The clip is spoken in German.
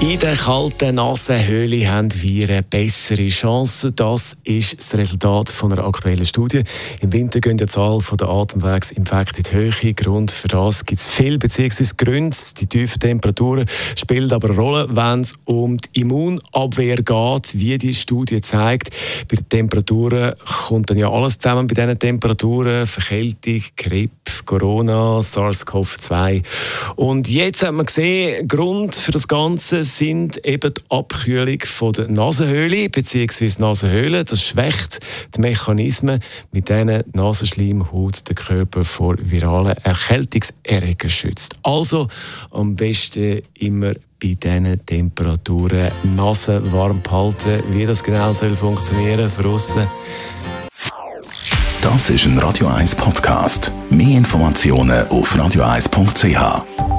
in der kalten Nasenhöhle haben wir eine bessere Chance. Das ist das Resultat von einer aktuellen Studie. Im Winter gehen die Zahl der Atemwegsinfekte in die Höhe. Grund für das gibt es viel, beziehungsweise Gründe. Die tiefen Temperaturen spielen aber eine Rolle, wenn es um die Immunabwehr geht. Wie die Studie zeigt, bei den Temperaturen kommt dann ja alles zusammen bei diesen Temperaturen. Verkältung, Grippe, Corona, SARS-CoV-2. Und jetzt hat man gesehen, Grund für das Ganze sind eben die Abkühlung von der Nasenhöhle bzw. Nasenhöhle. Das schwächt die Mechanismen, mit denen die Nasenschleimhaut den Körper vor viralen Erkältungserregern schützt. Also am besten immer bei diesen Temperaturen Nase warm behalten. Wie das genau soll funktionieren aussen. Das ist ein Radio 1 Podcast. Mehr Informationen auf radio1.ch.